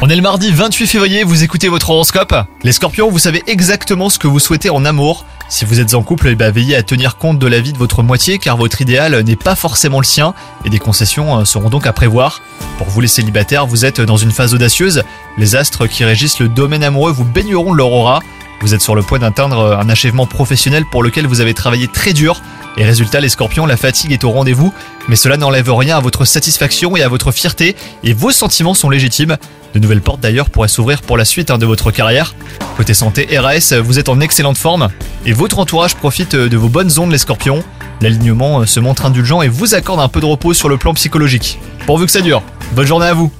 On est le mardi 28 février, vous écoutez votre horoscope. Les scorpions, vous savez exactement ce que vous souhaitez en amour. Si vous êtes en couple, eh ben, veillez à tenir compte de la vie de votre moitié car votre idéal n'est pas forcément le sien et des concessions euh, seront donc à prévoir. Pour vous les célibataires, vous êtes dans une phase audacieuse. Les astres qui régissent le domaine amoureux vous baigneront de. Vous êtes sur le point d'atteindre un achèvement professionnel pour lequel vous avez travaillé très dur. Et résultat, les scorpions, la fatigue est au rendez-vous, mais cela n'enlève rien à votre satisfaction et à votre fierté, et vos sentiments sont légitimes. De nouvelles portes d'ailleurs pourraient s'ouvrir pour la suite hein, de votre carrière. Côté santé, RAS, vous êtes en excellente forme, et votre entourage profite de vos bonnes ondes les scorpions. L'alignement se montre indulgent et vous accorde un peu de repos sur le plan psychologique. Pourvu que ça dure. Bonne journée à vous